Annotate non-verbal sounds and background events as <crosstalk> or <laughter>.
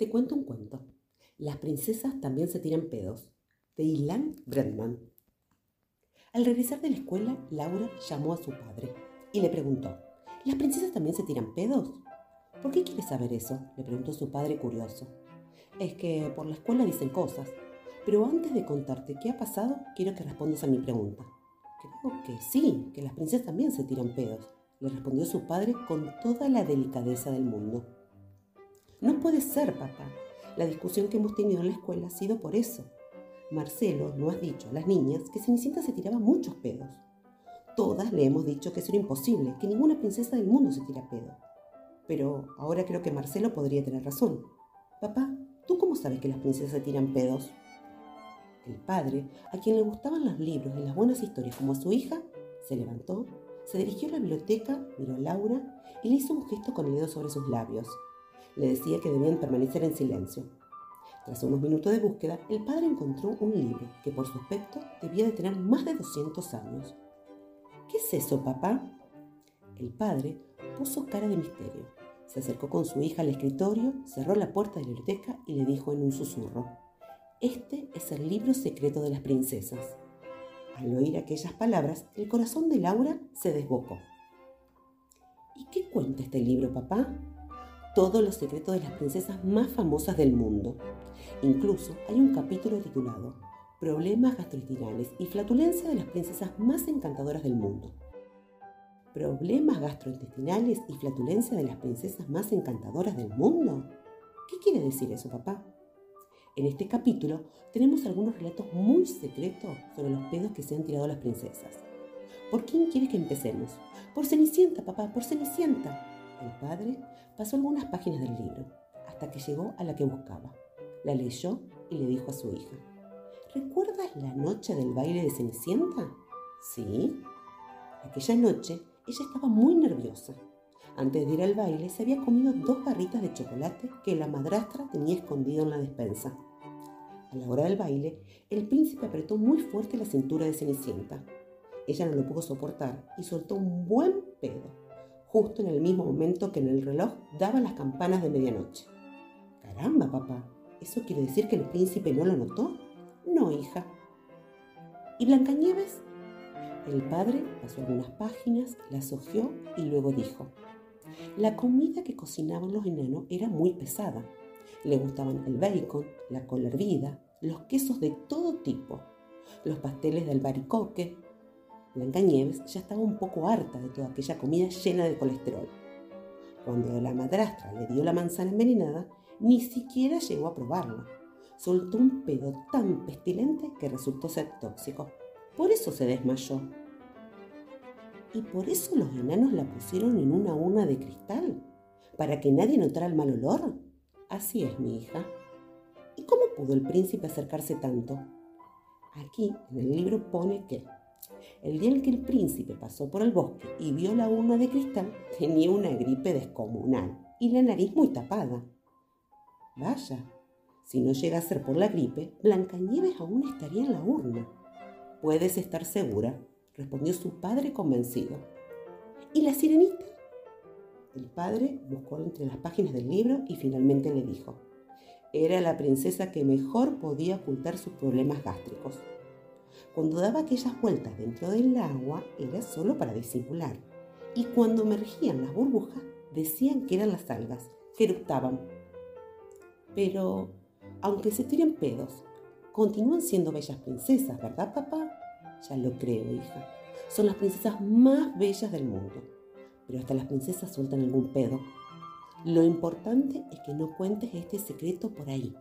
Te cuento un cuento. Las princesas también se tiran pedos. De Ilan. Al regresar de la escuela, Laura llamó a su padre y le preguntó, ¿las princesas también se tiran pedos? ¿Por qué quieres saber eso? le preguntó su padre curioso. Es que por la escuela dicen cosas, pero antes de contarte qué ha pasado, quiero que respondas a mi pregunta. Creo que sí, que las princesas también se tiran pedos, le respondió su padre con toda la delicadeza del mundo. No puede ser, papá. La discusión que hemos tenido en la escuela ha sido por eso. Marcelo no has dicho a las niñas que Cenicienta se tiraba muchos pedos. Todas le hemos dicho que eso era imposible, que ninguna princesa del mundo se tira pedo. Pero ahora creo que Marcelo podría tener razón. Papá, ¿tú cómo sabes que las princesas tiran pedos? El padre, a quien le gustaban los libros y las buenas historias como a su hija, se levantó, se dirigió a la biblioteca, miró a Laura y le hizo un gesto con el dedo sobre sus labios le decía que debían permanecer en silencio. Tras unos minutos de búsqueda, el padre encontró un libro que por su aspecto debía de tener más de 200 años. ¿Qué es eso, papá? El padre puso cara de misterio. Se acercó con su hija al escritorio, cerró la puerta de la biblioteca y le dijo en un susurro, Este es el libro secreto de las princesas. Al oír aquellas palabras, el corazón de Laura se desbocó. ¿Y qué cuenta este libro, papá? Todos los secretos de las princesas más famosas del mundo. Incluso hay un capítulo titulado Problemas gastrointestinales y flatulencia de las princesas más encantadoras del mundo. ¿Problemas gastrointestinales y flatulencia de las princesas más encantadoras del mundo? ¿Qué quiere decir eso, papá? En este capítulo tenemos algunos relatos muy secretos sobre los pedos que se han tirado las princesas. ¿Por quién quiere que empecemos? Por Cenicienta, papá, por Cenicienta. El padre pasó algunas páginas del libro hasta que llegó a la que buscaba. La leyó y le dijo a su hija, ¿recuerdas la noche del baile de Cenicienta? Sí. Aquella noche ella estaba muy nerviosa. Antes de ir al baile se había comido dos barritas de chocolate que la madrastra tenía escondido en la despensa. A la hora del baile, el príncipe apretó muy fuerte la cintura de Cenicienta. Ella no lo pudo soportar y soltó un buen pedo justo en el mismo momento que en el reloj daban las campanas de medianoche. Caramba, papá, ¿eso quiere decir que el príncipe no lo notó? No, hija. ¿Y Blancanieves? El padre pasó algunas páginas, las hojeó y luego dijo, la comida que cocinaban los enanos era muy pesada. Le gustaban el bacon, la cola hervida, los quesos de todo tipo, los pasteles de albaricoque, Blancanieves ya estaba un poco harta de toda aquella comida llena de colesterol. Cuando la madrastra le dio la manzana envenenada, ni siquiera llegó a probarla. Soltó un pedo tan pestilente que resultó ser tóxico. Por eso se desmayó. ¿Y por eso los enanos la pusieron en una urna de cristal? ¿Para que nadie notara el mal olor? Así es, mi hija. ¿Y cómo pudo el príncipe acercarse tanto? Aquí en el libro pone que el día en que el príncipe pasó por el bosque y vio la urna de cristal, <laughs> tenía una gripe descomunal y la nariz muy tapada. Vaya, si no llega a ser por la gripe, Blancanieves aún estaría en la urna. Puedes estar segura, respondió su padre convencido. ¿Y la sirenita? El padre buscó entre las páginas del libro y finalmente le dijo, era la princesa que mejor podía ocultar sus problemas gástricos. Cuando daba aquellas vueltas dentro del agua era solo para disimular. Y cuando emergían las burbujas decían que eran las algas, que eructaban. Pero, aunque se tiren pedos, continúan siendo bellas princesas, ¿verdad, papá? Ya lo creo, hija. Son las princesas más bellas del mundo. Pero hasta las princesas sueltan algún pedo. Lo importante es que no cuentes este secreto por ahí,